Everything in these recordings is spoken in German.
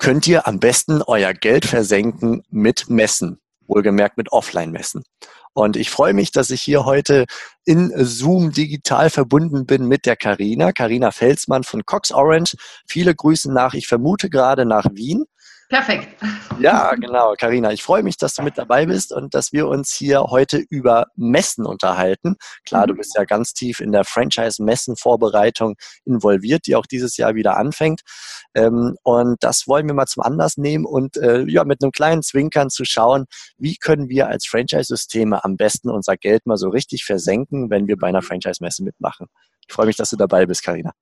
könnt ihr am besten euer Geld versenken mit Messen, wohlgemerkt mit Offline-Messen. Und ich freue mich, dass ich hier heute in Zoom digital verbunden bin mit der Karina, Karina Felsmann von Cox Orange. Viele Grüße nach, ich vermute gerade nach Wien. Perfekt. Ja, genau, Karina. Ich freue mich, dass du mit dabei bist und dass wir uns hier heute über Messen unterhalten. Klar, du mhm. bist ja ganz tief in der Franchise-Messen-Vorbereitung involviert, die auch dieses Jahr wieder anfängt. Ähm, und das wollen wir mal zum Anlass nehmen und äh, ja, mit einem kleinen Zwinkern zu schauen, wie können wir als Franchise-Systeme am besten unser Geld mal so richtig versenken, wenn wir bei einer Franchise-Messe mitmachen. Ich freue mich, dass du dabei bist, Karina.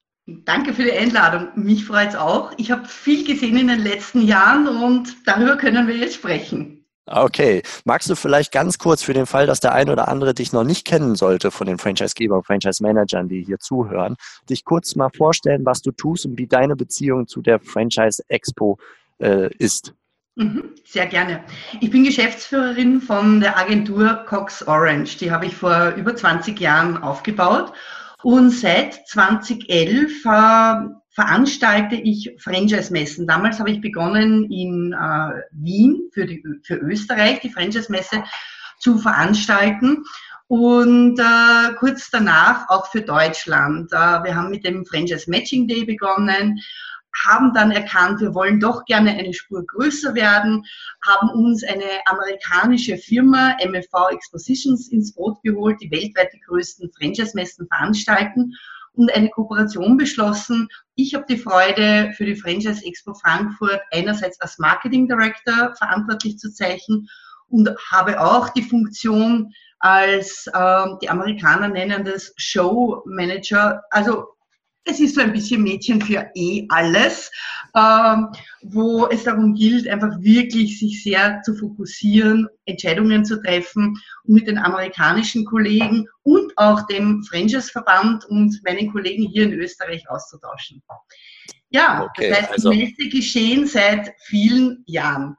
Danke für die Einladung. Mich freut es auch. Ich habe viel gesehen in den letzten Jahren und darüber können wir jetzt sprechen. Okay. Magst du vielleicht ganz kurz für den Fall, dass der ein oder andere dich noch nicht kennen sollte von den Franchise-Geber und Franchise-Managern, die hier zuhören, dich kurz mal vorstellen, was du tust und wie deine Beziehung zu der Franchise-Expo äh, ist? Mhm, sehr gerne. Ich bin Geschäftsführerin von der Agentur Cox Orange. Die habe ich vor über 20 Jahren aufgebaut und seit 2011 äh, veranstalte ich Franchise-Messen. Damals habe ich begonnen in äh, Wien für, die, für Österreich die Franchise-Messe zu veranstalten und äh, kurz danach auch für Deutschland. Äh, wir haben mit dem Franchise Matching Day begonnen haben dann erkannt, wir wollen doch gerne eine Spur größer werden, haben uns eine amerikanische Firma, MFV Expositions, ins Boot geholt, die weltweit die größten Franchise-Messen veranstalten und eine Kooperation beschlossen. Ich habe die Freude, für die Franchise Expo Frankfurt einerseits als Marketing Director verantwortlich zu zeichnen und habe auch die Funktion als, äh, die Amerikaner nennen das Show Manager, also es ist so ein bisschen Mädchen für eh alles, ähm, wo es darum gilt, einfach wirklich sich sehr zu fokussieren, Entscheidungen zu treffen und mit den amerikanischen Kollegen und auch dem Franchise-Verband und meinen Kollegen hier in Österreich auszutauschen. Ja, okay, das heißt, also, Messe geschehen seit vielen Jahren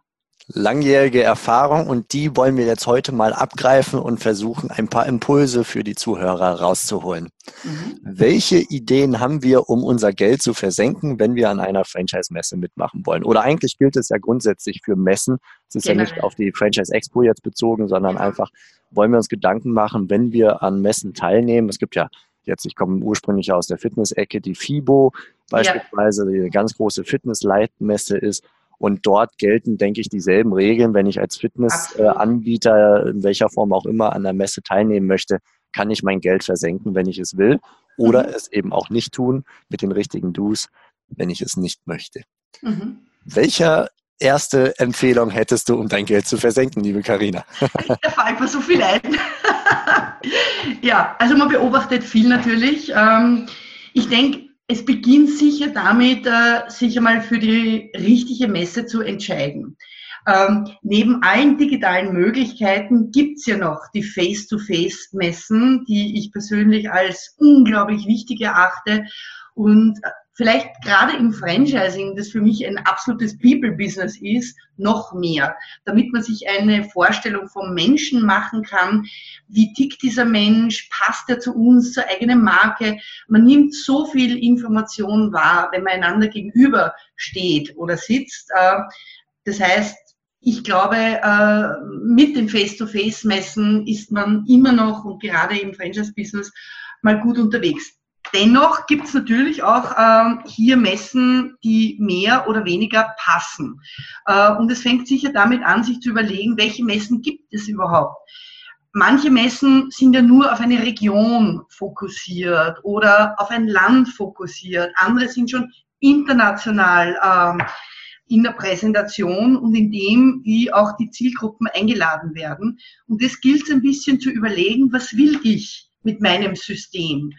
langjährige Erfahrung und die wollen wir jetzt heute mal abgreifen und versuchen, ein paar Impulse für die Zuhörer rauszuholen. Mhm. Welche Ideen haben wir, um unser Geld zu versenken, wenn wir an einer Franchise-Messe mitmachen wollen? Oder eigentlich gilt es ja grundsätzlich für Messen. Es ist genau. ja nicht auf die Franchise Expo jetzt bezogen, sondern einfach wollen wir uns Gedanken machen, wenn wir an Messen teilnehmen. Es gibt ja jetzt, ich komme ursprünglich aus der Fitness-Ecke, die FIBO beispielsweise, ja. die eine ganz große Fitness-Leitmesse ist und dort gelten, denke ich, dieselben Regeln. Wenn ich als Fitnessanbieter in welcher Form auch immer an der Messe teilnehmen möchte, kann ich mein Geld versenken, wenn ich es will, oder mhm. es eben auch nicht tun mit den richtigen Do's, wenn ich es nicht möchte. Mhm. Welcher erste Empfehlung hättest du, um dein Geld zu versenken, liebe Karina? Da fällt mir so viel ein. ja, also man beobachtet viel natürlich. Ähm, ich denke, es beginnt sicher damit, äh, sich einmal für die richtige Messe zu entscheiden. Ähm, neben allen digitalen Möglichkeiten gibt's ja noch die Face-to-Face-Messen, die ich persönlich als unglaublich wichtig erachte und äh, vielleicht gerade im Franchising, das für mich ein absolutes People-Business ist, noch mehr, damit man sich eine Vorstellung vom Menschen machen kann. Wie tickt dieser Mensch? Passt er zu uns, zur eigenen Marke? Man nimmt so viel Information wahr, wenn man einander gegenüber steht oder sitzt. Äh, das heißt, ich glaube, äh, mit dem Face-to-Face-Messen ist man immer noch und gerade im Franchise-Business mal gut unterwegs. Dennoch gibt es natürlich auch ähm, hier Messen, die mehr oder weniger passen. Äh, und es fängt sicher damit an, sich zu überlegen, welche Messen gibt es überhaupt. Manche Messen sind ja nur auf eine Region fokussiert oder auf ein Land fokussiert. Andere sind schon international ähm, in der Präsentation und in dem, wie auch die Zielgruppen eingeladen werden. Und das gilt es ein bisschen zu überlegen, was will ich? Mit meinem System.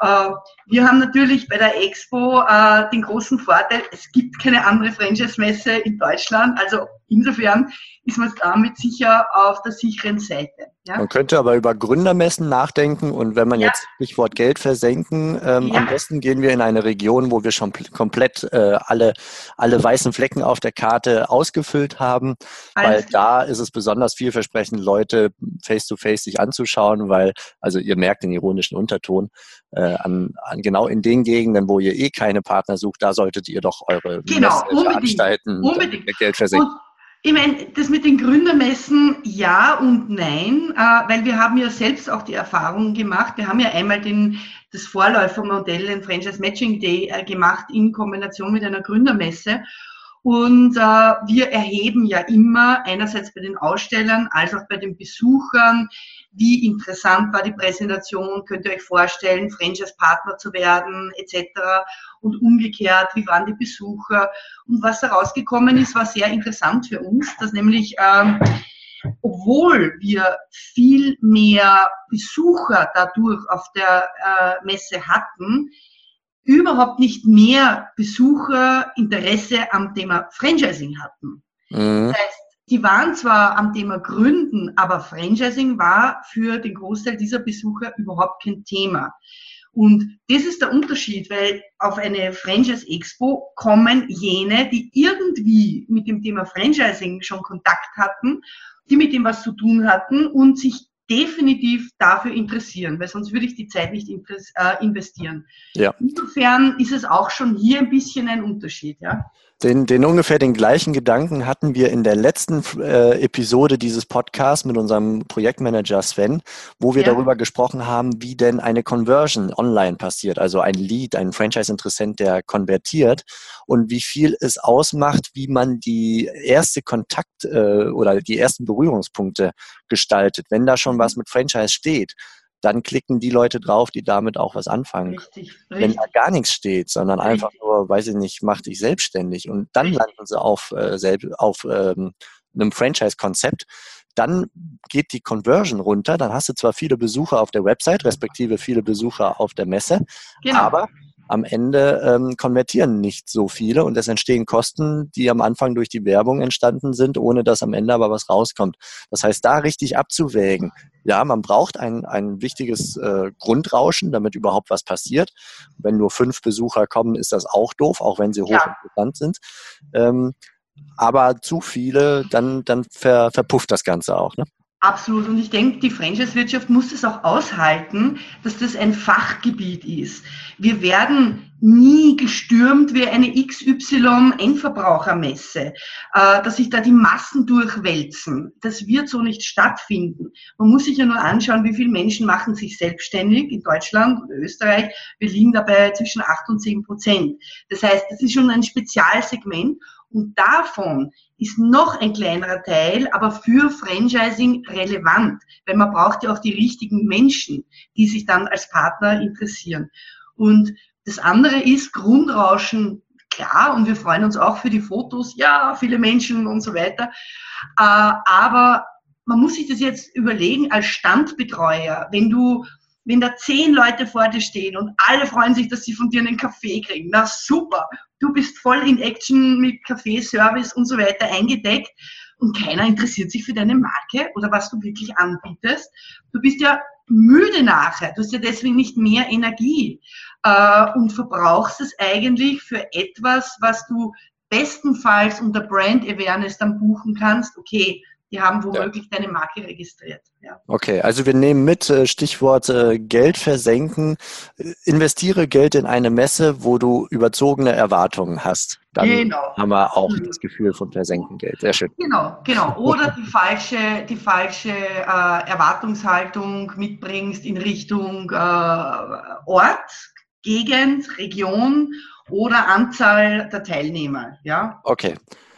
Äh, wir haben natürlich bei der Expo äh, den großen Vorteil, es gibt keine andere Franchise-Messe in Deutschland. Also insofern ist man damit sicher auf der sicheren Seite. Ja? Man könnte aber über Gründermessen nachdenken und wenn man ja. jetzt Stichwort Geld versenken, ähm, ja. am besten gehen wir in eine Region, wo wir schon komplett äh, alle, alle weißen Flecken auf der Karte ausgefüllt haben, Alles weil da ist es besonders vielversprechend, Leute face-to-face -face sich anzuschauen, weil, also ihr merkt den ironischen Unterton, äh, an, an genau in den Gegenden, wo ihr eh keine Partner sucht, da solltet ihr doch eure genau, Messe veranstalten, unbedingt. Geld versenken. Und ich meine, das mit den Gründermessen ja und nein, äh, weil wir haben ja selbst auch die Erfahrung gemacht. Wir haben ja einmal den, das Vorläufermodell, den Franchise Matching Day äh, gemacht in Kombination mit einer Gründermesse. Und äh, wir erheben ja immer einerseits bei den Ausstellern als auch bei den Besuchern, wie interessant war die Präsentation, könnt ihr euch vorstellen, Franchise-Partner zu werden etc. Und umgekehrt, wie waren die Besucher? Und was herausgekommen ist, war sehr interessant für uns, dass nämlich, ähm, obwohl wir viel mehr Besucher dadurch auf der äh, Messe hatten, überhaupt nicht mehr Besucher Interesse am Thema Franchising hatten. Mhm. Das heißt, die waren zwar am Thema Gründen, aber Franchising war für den Großteil dieser Besucher überhaupt kein Thema. Und das ist der Unterschied, weil auf eine Franchise Expo kommen jene, die irgendwie mit dem Thema Franchising schon Kontakt hatten, die mit dem was zu tun hatten und sich definitiv dafür interessieren, weil sonst würde ich die Zeit nicht äh, investieren. Ja. Insofern ist es auch schon hier ein bisschen ein Unterschied. Ja. Den, den ungefähr den gleichen Gedanken hatten wir in der letzten äh, Episode dieses Podcasts mit unserem Projektmanager Sven, wo wir ja. darüber gesprochen haben, wie denn eine Conversion online passiert, also ein Lead, ein Franchise-Interessent, der konvertiert und wie viel es ausmacht, wie man die erste Kontakt äh, oder die ersten Berührungspunkte gestaltet. Wenn da schon was mhm. mit Franchise steht, dann klicken die Leute drauf, die damit auch was anfangen. Richtig, richtig. Wenn da gar nichts steht, sondern richtig. einfach nur, weiß ich nicht, mach dich selbstständig und dann landen sie auf, äh, auf ähm, einem Franchise-Konzept, dann geht die Conversion runter. Dann hast du zwar viele Besucher auf der Website, respektive viele Besucher auf der Messe, genau. aber am Ende ähm, konvertieren nicht so viele und es entstehen Kosten, die am Anfang durch die Werbung entstanden sind, ohne dass am Ende aber was rauskommt. Das heißt, da richtig abzuwägen. Ja, man braucht ein, ein wichtiges äh, Grundrauschen, damit überhaupt was passiert. Wenn nur fünf Besucher kommen, ist das auch doof, auch wenn sie hochinteressant ja. sind. Ähm, aber zu viele, dann, dann ver, verpufft das Ganze auch. Ne? Absolut. Und ich denke, die Franchise-Wirtschaft muss es auch aushalten, dass das ein Fachgebiet ist. Wir werden nie gestürmt wie eine XY-Endverbrauchermesse, äh, dass sich da die Massen durchwälzen. Das wird so nicht stattfinden. Man muss sich ja nur anschauen, wie viele Menschen machen sich selbstständig in Deutschland und Österreich. Wir liegen dabei zwischen 8 und 10 Prozent. Das heißt, das ist schon ein Spezialsegment und davon ist noch ein kleinerer Teil, aber für Franchising relevant, weil man braucht ja auch die richtigen Menschen, die sich dann als Partner interessieren. Und das andere ist Grundrauschen, klar, und wir freuen uns auch für die Fotos, ja, viele Menschen und so weiter. Äh, aber man muss sich das jetzt überlegen als Standbetreuer, wenn du wenn da zehn Leute vor dir stehen und alle freuen sich, dass sie von dir einen Kaffee kriegen, na super, du bist voll in Action mit Kaffeeservice und so weiter eingedeckt und keiner interessiert sich für deine Marke oder was du wirklich anbietest. Du bist ja müde nachher, du hast ja deswegen nicht mehr Energie äh, und verbrauchst es eigentlich für etwas, was du bestenfalls unter Brand Awareness dann buchen kannst. Okay, die haben womöglich ja. deine Marke registriert. Ja. Okay, also wir nehmen mit äh, Stichwort äh, Geld versenken. Investiere Geld in eine Messe, wo du überzogene Erwartungen hast. Dann genau. haben wir auch mhm. das Gefühl von versenken Geld. Sehr schön. Genau, genau. Oder die falsche, die falsche äh, Erwartungshaltung mitbringst in Richtung äh, Ort, Gegend, Region oder Anzahl der Teilnehmer. Ja. Okay.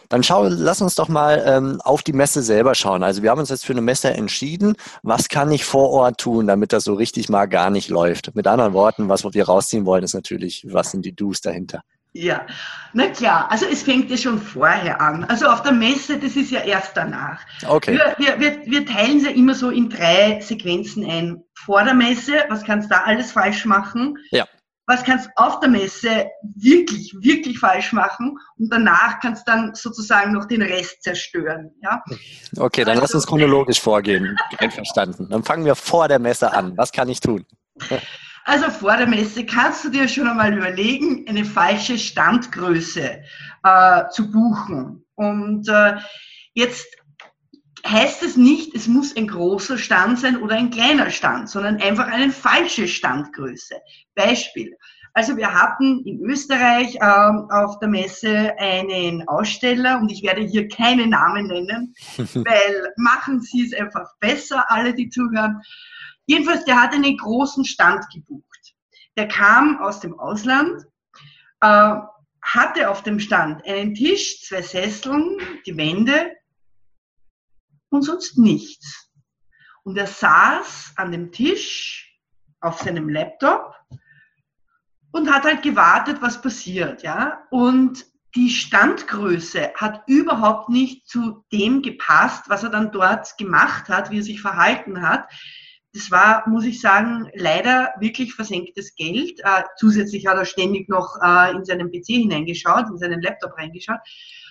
Dann schau, lass uns doch mal ähm, auf die Messe selber schauen. Also wir haben uns jetzt für eine Messe entschieden. Was kann ich vor Ort tun, damit das so richtig mal gar nicht läuft? Mit anderen Worten, was wir rausziehen wollen, ist natürlich, was sind die Do's dahinter? Ja, na klar, also es fängt ja schon vorher an. Also auf der Messe, das ist ja erst danach. Okay. Wir, wir, wir, wir teilen sie ja immer so in drei Sequenzen ein. Vor der Messe, was kannst du da alles falsch machen? Ja. Was kannst du auf der Messe wirklich, wirklich falsch machen und danach kannst du dann sozusagen noch den Rest zerstören. Ja? Okay, dann also, lass uns chronologisch vorgehen. Einverstanden. Dann fangen wir vor der Messe an. Was kann ich tun? Also vor der Messe kannst du dir schon einmal überlegen, eine falsche Standgröße äh, zu buchen. Und äh, jetzt heißt es nicht, es muss ein großer Stand sein oder ein kleiner Stand, sondern einfach eine falsche Standgröße. Beispiel. Also wir hatten in Österreich ähm, auf der Messe einen Aussteller und ich werde hier keine Namen nennen, weil machen Sie es einfach besser, alle die zuhören. Jedenfalls, der hat einen großen Stand gebucht. Der kam aus dem Ausland, äh, hatte auf dem Stand einen Tisch, zwei Sesseln, die Wände und sonst nichts. Und er saß an dem Tisch auf seinem Laptop und hat halt gewartet, was passiert, ja. Und die Standgröße hat überhaupt nicht zu dem gepasst, was er dann dort gemacht hat, wie er sich verhalten hat. Das war, muss ich sagen, leider wirklich versenktes Geld. Äh, zusätzlich hat er ständig noch äh, in seinen PC hineingeschaut, in seinen Laptop reingeschaut.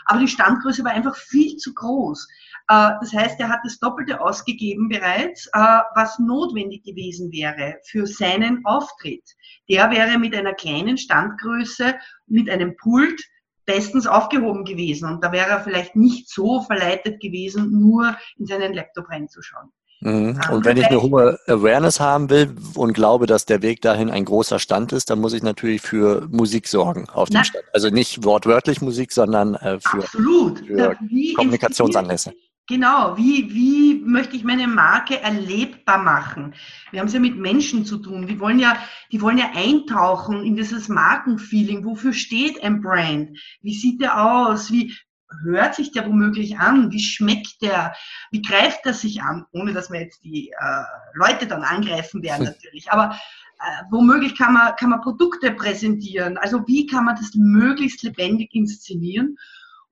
Aber die Standgröße war einfach viel zu groß. Äh, das heißt, er hat das Doppelte ausgegeben bereits, äh, was notwendig gewesen wäre für seinen Auftritt. Der wäre mit einer kleinen Standgröße, mit einem Pult bestens aufgehoben gewesen. Und da wäre er vielleicht nicht so verleitet gewesen, nur in seinen Laptop reinzuschauen. Mhm. Und wenn ich eine hohe Awareness haben will und glaube, dass der Weg dahin ein großer Stand ist, dann muss ich natürlich für Musik sorgen auf dem Stand. Also nicht wortwörtlich Musik, sondern äh, für, für Kommunikationsanlässe. Genau, wie, wie möchte ich meine Marke erlebbar machen? Wir haben es ja mit Menschen zu tun. Die wollen ja, die wollen ja eintauchen in dieses Markenfeeling. Wofür steht ein Brand? Wie sieht der aus? Wie hört sich der womöglich an? Wie schmeckt der? Wie greift er sich an? Ohne dass wir jetzt die äh, Leute dann angreifen werden natürlich. Aber äh, womöglich kann man, kann man Produkte präsentieren. Also wie kann man das möglichst lebendig inszenieren?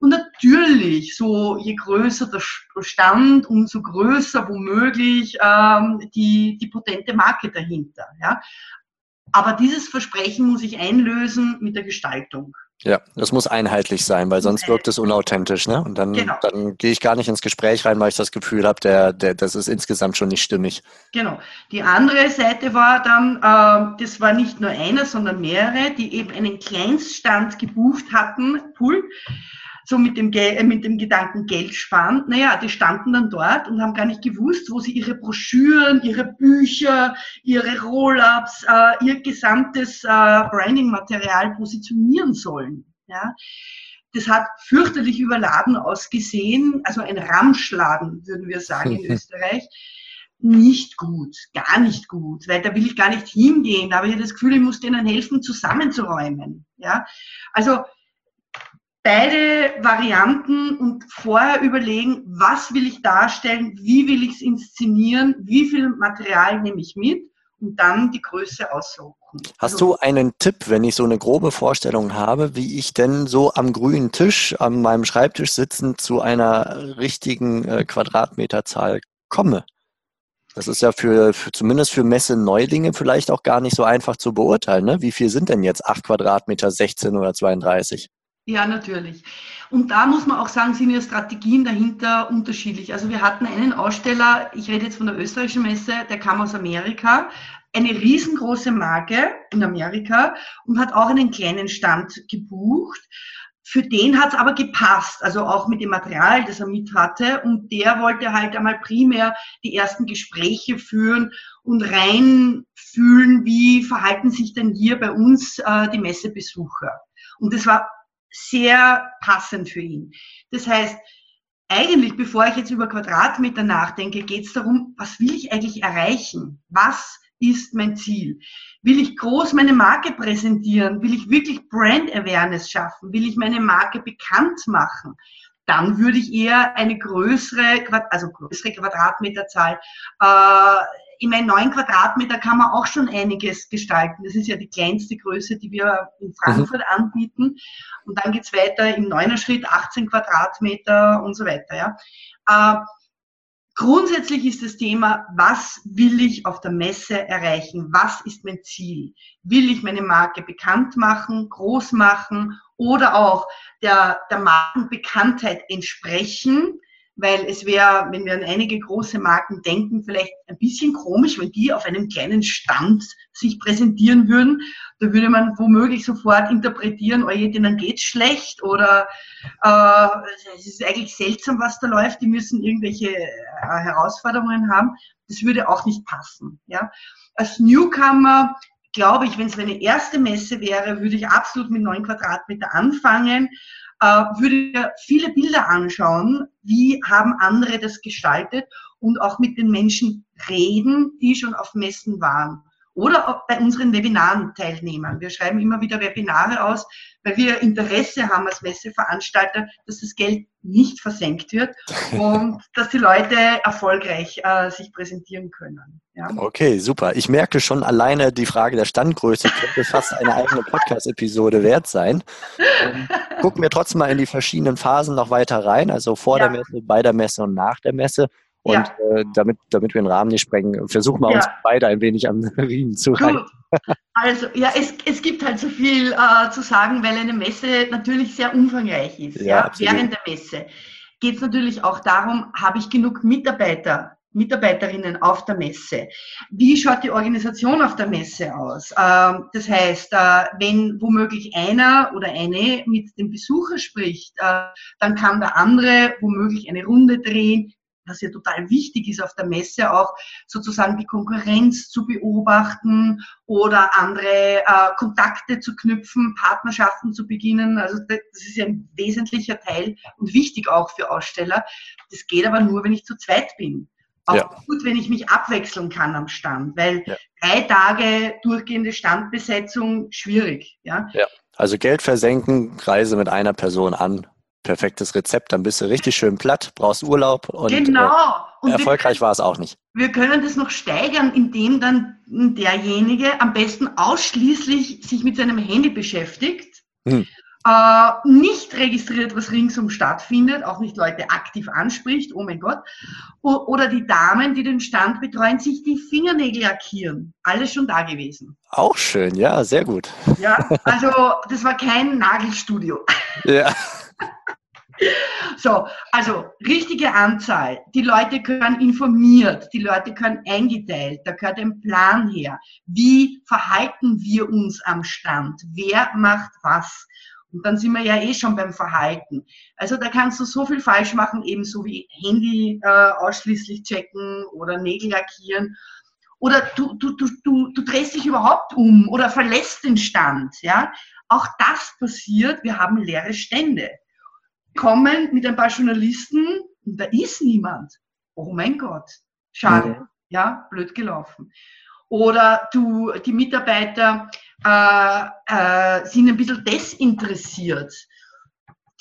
Und natürlich, so je größer der Stand, umso größer womöglich ähm, die, die potente Marke dahinter. Ja? Aber dieses Versprechen muss ich einlösen mit der Gestaltung. Ja, das muss einheitlich sein, weil sonst wirkt es unauthentisch, ne? Und dann, genau. dann gehe ich gar nicht ins Gespräch rein, weil ich das Gefühl habe, der, der, das ist insgesamt schon nicht stimmig. Genau. Die andere Seite war dann, äh, das war nicht nur einer, sondern mehrere, die eben einen Kleinststand gebucht hatten, Pool so mit dem, äh, mit dem Gedanken Geld sparen. Naja, die standen dann dort und haben gar nicht gewusst, wo sie ihre Broschüren, ihre Bücher, ihre Roll-ups, äh, ihr gesamtes äh, Branding-Material positionieren sollen. Ja. Das hat fürchterlich überladen ausgesehen, also ein Ramschladen, würden wir sagen in Österreich nicht gut, gar nicht gut, weil da will ich gar nicht hingehen. Da habe ich das Gefühl, ich muss denen helfen, zusammenzuräumen. Ja, also beide Varianten und vorher überlegen, was will ich darstellen, wie will ich es inszenieren, wie viel Material nehme ich mit und dann die Größe aussuchen. Hast also, du einen Tipp, wenn ich so eine grobe Vorstellung habe, wie ich denn so am grünen Tisch, an meinem Schreibtisch sitzend zu einer richtigen äh, Quadratmeterzahl komme? Das ist ja für, für zumindest für Messe-Neulinge vielleicht auch gar nicht so einfach zu beurteilen. Ne? Wie viel sind denn jetzt 8 Quadratmeter, 16 oder 32? Ja, natürlich. Und da muss man auch sagen, sind ja Strategien dahinter unterschiedlich. Also wir hatten einen Aussteller, ich rede jetzt von der österreichischen Messe, der kam aus Amerika, eine riesengroße Marke in Amerika und hat auch einen kleinen Stand gebucht. Für den hat es aber gepasst, also auch mit dem Material, das er mit hatte. Und der wollte halt einmal primär die ersten Gespräche führen und reinfühlen, wie verhalten sich denn hier bei uns äh, die Messebesucher. Und das war sehr passend für ihn. Das heißt, eigentlich, bevor ich jetzt über Quadratmeter nachdenke, geht es darum, was will ich eigentlich erreichen? Was ist mein Ziel? Will ich groß meine Marke präsentieren? Will ich wirklich Brand Awareness schaffen? Will ich meine Marke bekannt machen? Dann würde ich eher eine größere, also größere Quadratmeterzahl äh, in meinen neun Quadratmeter kann man auch schon einiges gestalten. Das ist ja die kleinste Größe, die wir in Frankfurt mhm. anbieten. Und dann geht's weiter im neuner Schritt, 18 Quadratmeter und so weiter. Ja. Äh, Grundsätzlich ist das Thema, was will ich auf der Messe erreichen? Was ist mein Ziel? Will ich meine Marke bekannt machen, groß machen oder auch der, der Markenbekanntheit entsprechen? Weil es wäre, wenn wir an einige große Marken denken, vielleicht ein bisschen komisch, wenn die auf einem kleinen Stand sich präsentieren würden. Da würde man womöglich sofort interpretieren, oh je, denen geht's schlecht oder äh, es ist eigentlich seltsam, was da läuft, die müssen irgendwelche äh, Herausforderungen haben. Das würde auch nicht passen. Ja? Als Newcomer glaube ich, wenn es meine erste Messe wäre, würde ich absolut mit neun Quadratmeter anfangen würde viele Bilder anschauen, wie haben andere das gestaltet und auch mit den Menschen reden, die schon auf Messen waren. Oder auch bei unseren Webinaren teilnehmen. Wir schreiben immer wieder Webinare aus, weil wir Interesse haben als Messeveranstalter, dass das Geld nicht versenkt wird und dass die Leute erfolgreich äh, sich präsentieren können. Ja. Okay, super. Ich merke schon alleine die Frage der Standgröße könnte fast eine eigene Podcast-Episode wert sein. Ähm, gucken wir trotzdem mal in die verschiedenen Phasen noch weiter rein, also vor ja. der Messe, bei der Messe und nach der Messe. Und ja. äh, damit, damit wir den Rahmen nicht sprengen, versuchen wir ja. uns beide ein wenig am Riemen zu halten. Also ja, es, es gibt halt so viel äh, zu sagen, weil eine Messe natürlich sehr umfangreich ist. Ja, ja? Während der Messe geht es natürlich auch darum, habe ich genug Mitarbeiter, Mitarbeiterinnen auf der Messe? Wie schaut die Organisation auf der Messe aus? Ähm, das heißt, äh, wenn womöglich einer oder eine mit dem Besucher spricht, äh, dann kann der andere womöglich eine Runde drehen, was ja total wichtig ist auf der Messe auch sozusagen die Konkurrenz zu beobachten oder andere äh, Kontakte zu knüpfen, Partnerschaften zu beginnen. Also das ist ja ein wesentlicher Teil und wichtig auch für Aussteller. Das geht aber nur, wenn ich zu zweit bin. Auch ja. gut, wenn ich mich abwechseln kann am Stand, weil ja. drei Tage durchgehende Standbesetzung schwierig. Ja? ja. Also Geld versenken, Reise mit einer Person an, perfektes Rezept, dann bist du richtig schön platt, brauchst Urlaub und genau. Äh, und erfolgreich war es auch nicht. Wir können das noch steigern, indem dann derjenige am besten ausschließlich sich mit seinem Handy beschäftigt, hm. äh, nicht registriert, was ringsum stattfindet, auch nicht Leute aktiv anspricht, oh mein Gott, o oder die Damen, die den Stand betreuen, sich die Fingernägel lackieren. Alles schon da gewesen. Auch schön, ja, sehr gut. Ja, also das war kein Nagelstudio. Ja. So, also richtige Anzahl. Die Leute können informiert, die Leute können eingeteilt, da gehört ein Plan her. Wie verhalten wir uns am Stand? Wer macht was? Und dann sind wir ja eh schon beim Verhalten. Also da kannst du so viel falsch machen, ebenso wie Handy äh, ausschließlich checken oder Nägel lackieren. Oder du, du, du, du, du drehst dich überhaupt um oder verlässt den Stand. Ja? Auch das passiert, wir haben leere Stände kommen mit ein paar Journalisten und da ist niemand. Oh mein Gott, schade, mhm. ja, blöd gelaufen. Oder du, die Mitarbeiter äh, äh, sind ein bisschen desinteressiert.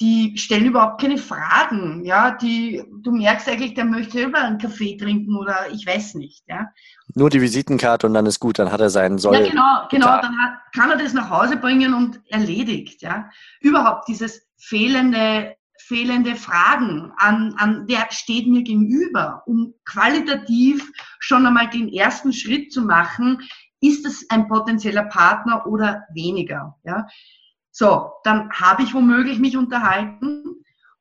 Die stellen überhaupt keine Fragen, ja, die, du merkst eigentlich, der möchte über einen Kaffee trinken oder ich weiß nicht, ja. Nur die Visitenkarte und dann ist gut, dann hat er seinen Soll. Ja, genau, genau, dann hat, kann er das nach Hause bringen und erledigt, ja. Überhaupt dieses fehlende fehlende Fragen an, an wer steht mir gegenüber, um qualitativ schon einmal den ersten Schritt zu machen, ist es ein potenzieller Partner oder weniger. Ja? So, dann habe ich womöglich mich unterhalten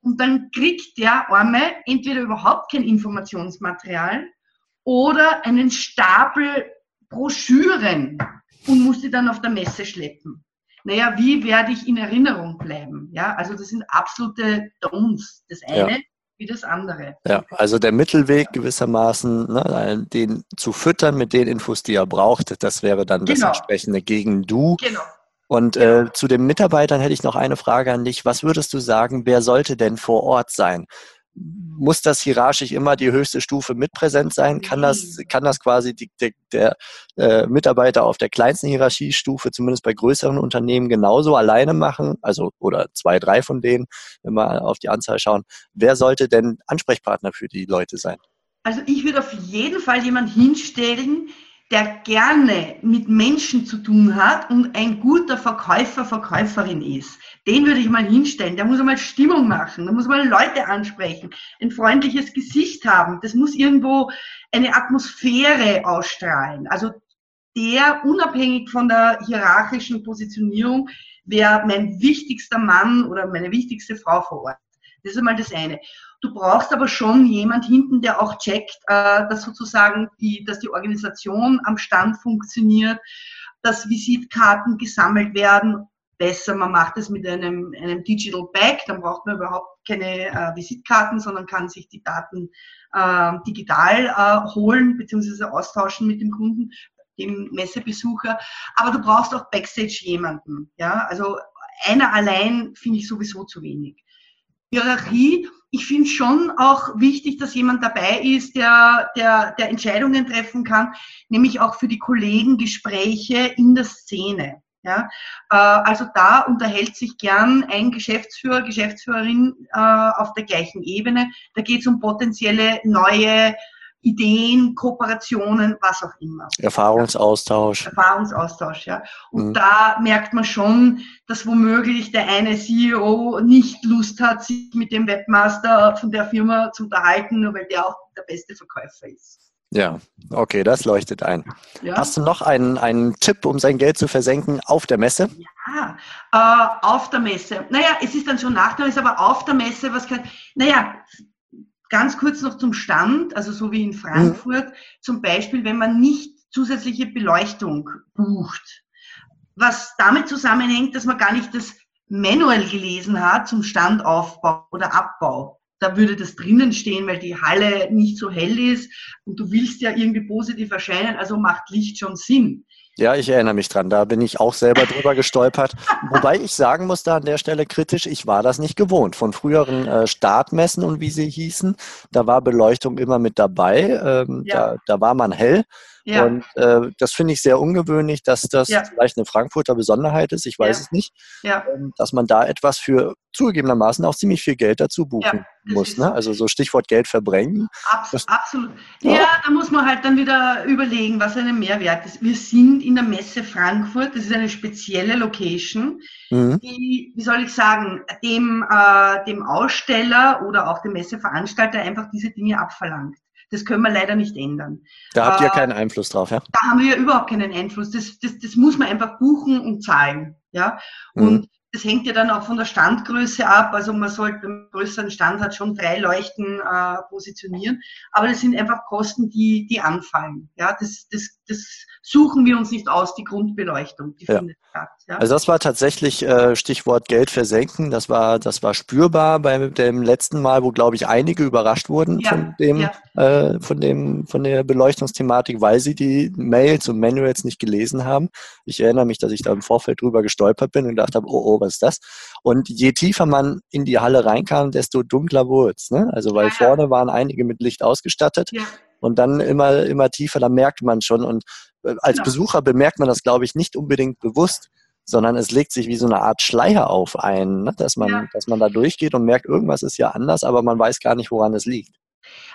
und dann kriegt der Arme entweder überhaupt kein Informationsmaterial oder einen Stapel Broschüren und muss sie dann auf der Messe schleppen naja, wie werde ich in Erinnerung bleiben? Ja, also das sind absolute Don'ts. Das eine ja. wie das andere. Ja, also der Mittelweg gewissermaßen, ne, den zu füttern mit den Infos, die er braucht, das wäre dann genau. das entsprechende gegen Du. Genau. Und äh, zu den Mitarbeitern hätte ich noch eine Frage an dich. Was würdest du sagen, wer sollte denn vor Ort sein? Muss das hierarchisch immer die höchste Stufe mit präsent sein? Kann das, kann das quasi die, die, der äh, Mitarbeiter auf der kleinsten Hierarchiestufe, zumindest bei größeren Unternehmen, genauso alleine machen? Also, oder zwei, drei von denen, wenn wir auf die Anzahl schauen. Wer sollte denn Ansprechpartner für die Leute sein? Also ich würde auf jeden Fall jemanden hinstellen, der gerne mit Menschen zu tun hat und ein guter Verkäufer, Verkäuferin ist, den würde ich mal hinstellen. Der muss einmal Stimmung machen, der muss mal Leute ansprechen, ein freundliches Gesicht haben. Das muss irgendwo eine Atmosphäre ausstrahlen. Also der, unabhängig von der hierarchischen Positionierung, wäre mein wichtigster Mann oder meine wichtigste Frau vor Ort. Das ist einmal das eine. Du brauchst aber schon jemand hinten, der auch checkt, äh, dass sozusagen die, dass die Organisation am Stand funktioniert, dass Visitkarten gesammelt werden. Besser, man macht es mit einem, einem Digital Bag, dann braucht man überhaupt keine äh, Visitkarten, sondern kann sich die Daten äh, digital äh, holen bzw. austauschen mit dem Kunden, dem Messebesucher. Aber du brauchst auch Backstage jemanden. Ja? Also einer allein finde ich sowieso zu wenig. Hierarchie, ich finde schon auch wichtig, dass jemand dabei ist, der, der, der Entscheidungen treffen kann, nämlich auch für die Kollegen Gespräche in der Szene. Ja, äh, also da unterhält sich gern ein Geschäftsführer, Geschäftsführerin äh, auf der gleichen Ebene. Da geht es um potenzielle neue Ideen, Kooperationen, was auch immer. Erfahrungsaustausch. Erfahrungsaustausch, ja. Und mhm. da merkt man schon, dass womöglich der eine CEO nicht Lust hat, sich mit dem Webmaster von der Firma zu unterhalten, nur weil der auch der beste Verkäufer ist. Ja, okay, das leuchtet ein. Ja. Hast du noch einen, einen Tipp, um sein Geld zu versenken auf der Messe? Ja, äh, auf der Messe. Naja, es ist dann schon nach der Messe, aber auf der Messe, was kann, naja, Ganz kurz noch zum Stand, also so wie in Frankfurt, mhm. zum Beispiel, wenn man nicht zusätzliche Beleuchtung bucht, was damit zusammenhängt, dass man gar nicht das Manual gelesen hat zum Standaufbau oder Abbau. Da würde das drinnen stehen, weil die Halle nicht so hell ist und du willst ja irgendwie positiv erscheinen, also macht Licht schon Sinn. Ja, ich erinnere mich dran. Da bin ich auch selber drüber gestolpert. Wobei ich sagen muss da an der Stelle kritisch, ich war das nicht gewohnt. Von früheren äh, Startmessen und wie sie hießen, da war Beleuchtung immer mit dabei. Ähm, ja. da, da war man hell. Ja. Und äh, das finde ich sehr ungewöhnlich, dass das ja. vielleicht eine Frankfurter Besonderheit ist, ich weiß es nicht, ja. ähm, dass man da etwas für zugegebenermaßen auch ziemlich viel Geld dazu buchen muss. Ne? Also so Stichwort Geld verbrennen. Abs absolut. Ja. da muss man halt dann wieder überlegen, was ein Mehrwert ist. Wir sind in der Messe Frankfurt, das ist eine spezielle Location, mhm. die, wie soll ich sagen, dem, äh, dem Aussteller oder auch dem Messeveranstalter einfach diese Dinge abverlangt. Das können wir leider nicht ändern. Da habt ihr äh, keinen Einfluss drauf, ja? Da haben wir überhaupt keinen Einfluss. Das, das, das muss man einfach buchen und zahlen. Ja? Und mhm. Das hängt ja dann auch von der Standgröße ab. Also man sollte beim größeren Stand hat schon drei Leuchten äh, positionieren. Aber das sind einfach Kosten, die, die anfallen. Ja, das, das, das suchen wir uns nicht aus, die Grundbeleuchtung, die ja. findet statt. Ja? Also das war tatsächlich äh, Stichwort Geld versenken. Das war, das war spürbar bei dem letzten Mal, wo glaube ich einige überrascht wurden ja. von dem, ja. äh, von dem, von der Beleuchtungsthematik, weil sie die Mails und Manuals nicht gelesen haben. Ich erinnere mich, dass ich da im Vorfeld drüber gestolpert bin und gedacht habe, oh, oh, was ist das? Und je tiefer man in die Halle reinkam, desto dunkler wurde es. Ne? Also weil vorne waren einige mit Licht ausgestattet. Und dann immer, immer tiefer, da merkt man schon. Und äh, als genau. Besucher bemerkt man das, glaube ich, nicht unbedingt bewusst, sondern es legt sich wie so eine Art Schleier auf ein, ne? dass, man, ja. dass man da durchgeht und merkt, irgendwas ist ja anders, aber man weiß gar nicht, woran es liegt.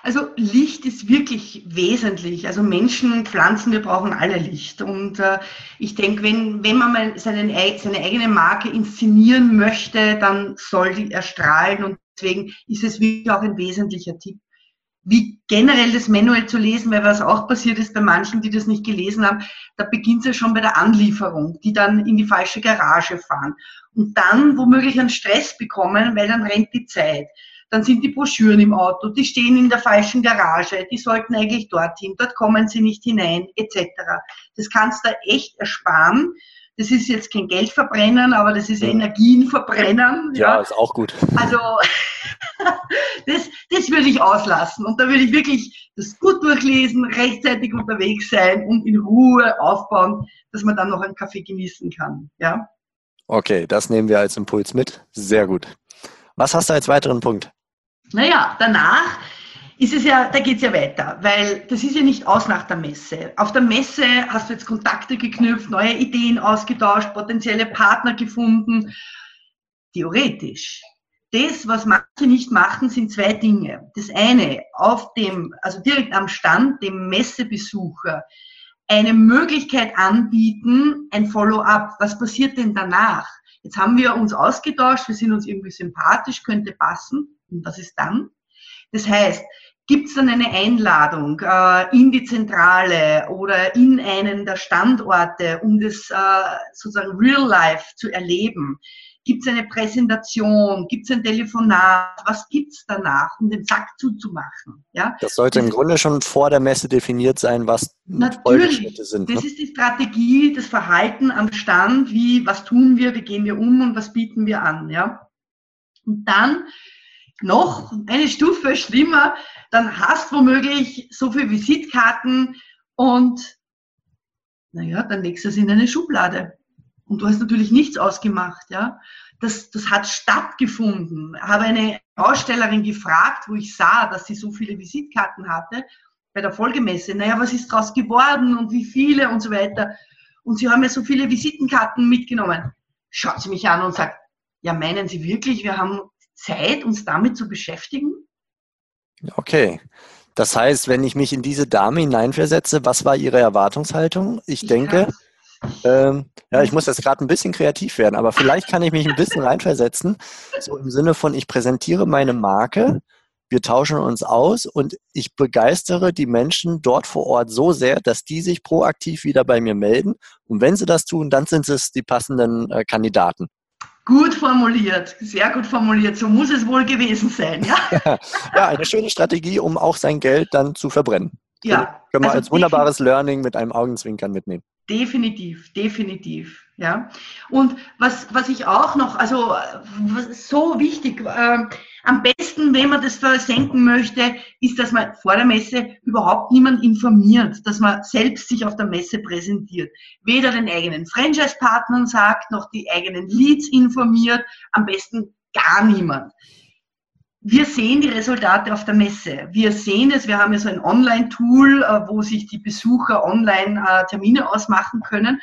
Also Licht ist wirklich wesentlich. Also Menschen, Pflanzen, wir brauchen alle Licht. Und äh, ich denke, wenn, wenn man mal seine, seine eigene Marke inszenieren möchte, dann soll die erstrahlen. Und deswegen ist es wirklich auch ein wesentlicher Tipp wie generell das Manual zu lesen, weil was auch passiert ist bei manchen, die das nicht gelesen haben, da beginnt es ja schon bei der Anlieferung, die dann in die falsche Garage fahren und dann womöglich einen Stress bekommen, weil dann rennt die Zeit. Dann sind die Broschüren im Auto, die stehen in der falschen Garage, die sollten eigentlich dorthin, dort kommen sie nicht hinein, etc. Das kannst du echt ersparen. Das ist jetzt kein Geld verbrennen, aber das ist Energien verbrennen. Ja, ja, ist auch gut. Also das, das würde ich auslassen. Und da würde ich wirklich das gut durchlesen, rechtzeitig unterwegs sein und in Ruhe aufbauen, dass man dann noch einen Kaffee genießen kann. Ja? Okay, das nehmen wir als Impuls mit. Sehr gut. Was hast du als weiteren Punkt? Naja, danach ist es ja, da geht es ja weiter, weil das ist ja nicht aus nach der Messe. Auf der Messe hast du jetzt Kontakte geknüpft, neue Ideen ausgetauscht, potenzielle Partner gefunden. Theoretisch. Das, was manche nicht machen, sind zwei Dinge. Das eine, auf dem, also direkt am Stand, dem Messebesucher, eine Möglichkeit anbieten, ein Follow-up. Was passiert denn danach? Jetzt haben wir uns ausgetauscht, wir sind uns irgendwie sympathisch, könnte passen. Und was ist dann? Das heißt, gibt es dann eine Einladung äh, in die Zentrale oder in einen der Standorte, um das äh, sozusagen real life zu erleben? Gibt es eine Präsentation? Gibt es ein Telefonat? Was gibt es danach, um den Sack zuzumachen? Ja? Das sollte das im Grunde schon vor der Messe definiert sein, was Natürlich. sind. Das ne? ist die Strategie, das Verhalten am Stand, wie, was tun wir, wie gehen wir um und was bieten wir an. Ja? Und dann noch eine Stufe schlimmer, dann hast womöglich so viele Visitkarten und naja, dann legst du es in eine Schublade. Und du hast natürlich nichts ausgemacht, ja. Das, das hat stattgefunden. Ich habe eine Ausstellerin gefragt, wo ich sah, dass sie so viele Visitkarten hatte bei der Folgemesse. Naja, was ist daraus geworden und wie viele und so weiter. Und sie haben ja so viele Visitenkarten mitgenommen. Schaut sie mich an und sagt, ja, meinen Sie wirklich, wir haben Zeit, uns damit zu beschäftigen? Okay. Das heißt, wenn ich mich in diese Dame hineinversetze, was war Ihre Erwartungshaltung? Ich ja. denke, ähm, ja, ich muss jetzt gerade ein bisschen kreativ werden, aber vielleicht kann ich mich ein bisschen reinversetzen. So im Sinne von, ich präsentiere meine Marke, wir tauschen uns aus und ich begeistere die Menschen dort vor Ort so sehr, dass die sich proaktiv wieder bei mir melden. Und wenn sie das tun, dann sind es die passenden äh, Kandidaten. Gut formuliert, sehr gut formuliert. So muss es wohl gewesen sein. Ja, ja eine schöne Strategie, um auch sein Geld dann zu verbrennen. Ja. Können wir also als wunderbares Learning mit einem Augenzwinkern mitnehmen. Definitiv, definitiv. Ja. Und was, was ich auch noch, also so wichtig, äh, am besten, wenn man das versenken möchte, ist, dass man vor der Messe überhaupt niemand informiert, dass man selbst sich auf der Messe präsentiert. Weder den eigenen Franchise-Partnern sagt, noch die eigenen Leads informiert, am besten gar niemand wir sehen die Resultate auf der Messe. Wir sehen es, wir haben ja so ein Online-Tool, äh, wo sich die Besucher online äh, Termine ausmachen können.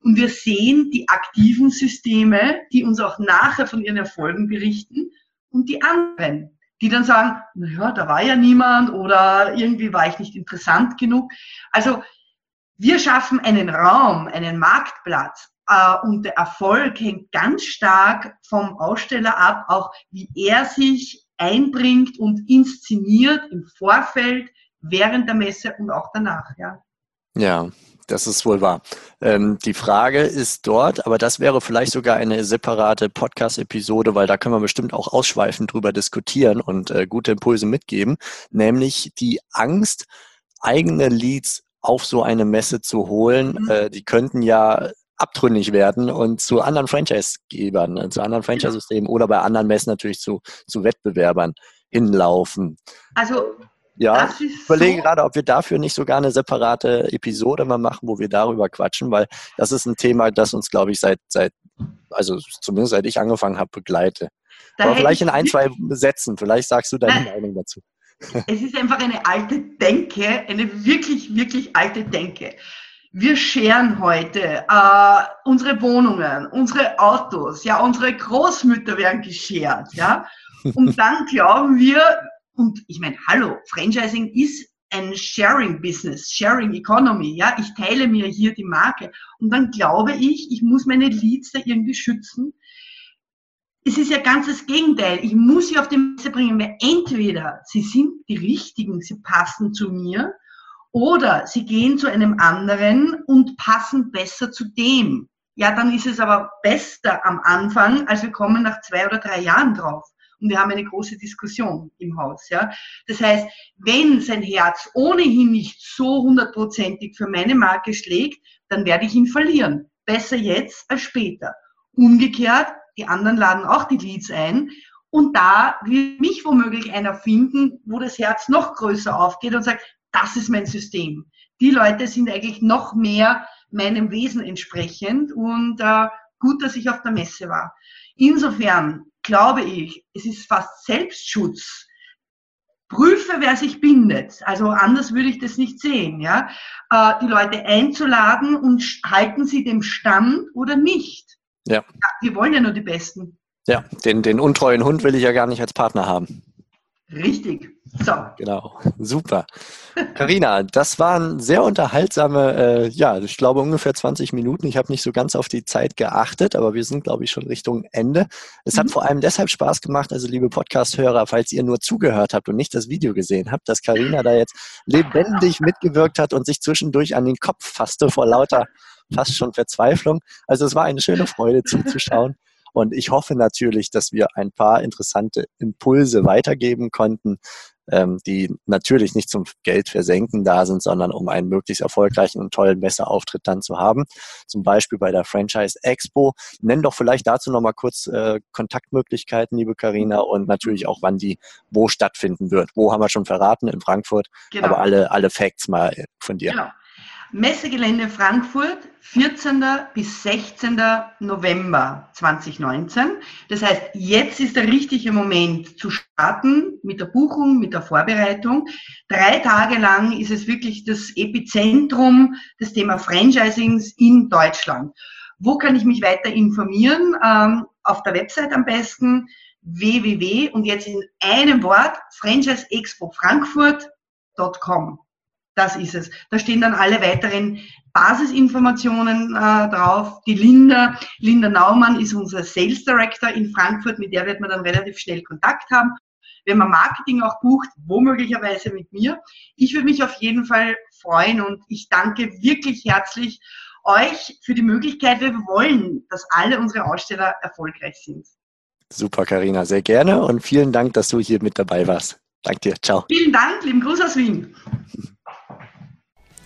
Und wir sehen die aktiven Systeme, die uns auch nachher von ihren Erfolgen berichten und die anderen, die dann sagen, naja, da war ja niemand oder irgendwie war ich nicht interessant genug. Also wir schaffen einen Raum, einen Marktplatz, äh, und der Erfolg hängt ganz stark vom Aussteller ab, auch wie er sich einbringt und inszeniert im Vorfeld, während der Messe und auch danach. Ja, ja das ist wohl wahr. Ähm, die Frage ist dort, aber das wäre vielleicht sogar eine separate Podcast-Episode, weil da können wir bestimmt auch ausschweifend drüber diskutieren und äh, gute Impulse mitgeben, nämlich die Angst, eigene Leads auf so eine Messe zu holen. Mhm. Äh, die könnten ja abtrünnig werden und zu anderen Franchise-Gebern, äh, zu anderen Franchise-Systemen oder bei anderen Messen natürlich zu, zu Wettbewerbern hinlaufen. Also ja, ich überlege so gerade, ob wir dafür nicht sogar eine separate Episode mal machen, wo wir darüber quatschen, weil das ist ein Thema, das uns, glaube ich, seit, seit, also zumindest seit ich angefangen habe, begleite. Da Aber vielleicht in ein, zwei Sätzen, vielleicht sagst du deine Meinung dazu. Es ist einfach eine alte Denke, eine wirklich, wirklich alte Denke wir scheren heute äh, unsere Wohnungen, unsere Autos, ja, unsere Großmütter werden geschert, ja. Und dann glauben wir, und ich meine, hallo, Franchising ist ein Sharing-Business, Sharing Economy, ja. Ich teile mir hier die Marke. Und dann glaube ich, ich muss meine Leads da irgendwie schützen. Es ist ja ganz das Gegenteil. Ich muss sie auf die Messe bringen, weil entweder sie sind die richtigen, sie passen zu mir, oder sie gehen zu einem anderen und passen besser zu dem. Ja, dann ist es aber besser am Anfang, als wir kommen nach zwei oder drei Jahren drauf. Und wir haben eine große Diskussion im Haus. Ja. Das heißt, wenn sein Herz ohnehin nicht so hundertprozentig für meine Marke schlägt, dann werde ich ihn verlieren. Besser jetzt als später. Umgekehrt, die anderen laden auch die Leads ein. Und da will mich womöglich einer finden, wo das Herz noch größer aufgeht und sagt, das ist mein System. Die Leute sind eigentlich noch mehr meinem Wesen entsprechend und äh, gut, dass ich auf der Messe war. Insofern glaube ich, es ist fast Selbstschutz. Prüfe, wer sich bindet. Also anders würde ich das nicht sehen. Ja? Äh, die Leute einzuladen und halten sie dem Stand oder nicht. Ja. ja. Wir wollen ja nur die Besten. Ja, den, den untreuen Hund will ich ja gar nicht als Partner haben. Richtig. So. Genau. Super. Karina, das waren sehr unterhaltsame, äh, ja, ich glaube ungefähr 20 Minuten. Ich habe nicht so ganz auf die Zeit geachtet, aber wir sind, glaube ich, schon Richtung Ende. Es mhm. hat vor allem deshalb Spaß gemacht, also liebe Podcast-Hörer, falls ihr nur zugehört habt und nicht das Video gesehen habt, dass Karina da jetzt lebendig mitgewirkt hat und sich zwischendurch an den Kopf fasste vor lauter fast schon Verzweiflung. Also es war eine schöne Freude zuzuschauen. Und ich hoffe natürlich, dass wir ein paar interessante Impulse weitergeben konnten, ähm, die natürlich nicht zum Geld versenken da sind, sondern um einen möglichst erfolgreichen und tollen Messeauftritt dann zu haben. Zum Beispiel bei der Franchise Expo. Nenn doch vielleicht dazu nochmal kurz äh, Kontaktmöglichkeiten, liebe Karina, und natürlich auch, wann die wo stattfinden wird. Wo haben wir schon verraten? In Frankfurt. Genau. Aber alle, alle Facts mal von dir. Genau. Messegelände Frankfurt, 14. bis 16. November 2019. Das heißt, jetzt ist der richtige Moment zu starten mit der Buchung, mit der Vorbereitung. Drei Tage lang ist es wirklich das Epizentrum des Thema Franchisings in Deutschland. Wo kann ich mich weiter informieren? Ähm, auf der Website am besten www und jetzt in einem Wort franchiseexpofrankfurt.com. Das ist es. Da stehen dann alle weiteren Basisinformationen äh, drauf. Die Linda, Linda Naumann ist unser Sales Director in Frankfurt, mit der wird man dann relativ schnell Kontakt haben. Wenn man Marketing auch bucht, womöglicherweise mit mir. Ich würde mich auf jeden Fall freuen und ich danke wirklich herzlich euch für die Möglichkeit. Wir wollen, dass alle unsere Aussteller erfolgreich sind. Super, Karina, sehr gerne und vielen Dank, dass du hier mit dabei warst. Danke dir. Ciao. Vielen Dank, lieben Gruß aus Wien.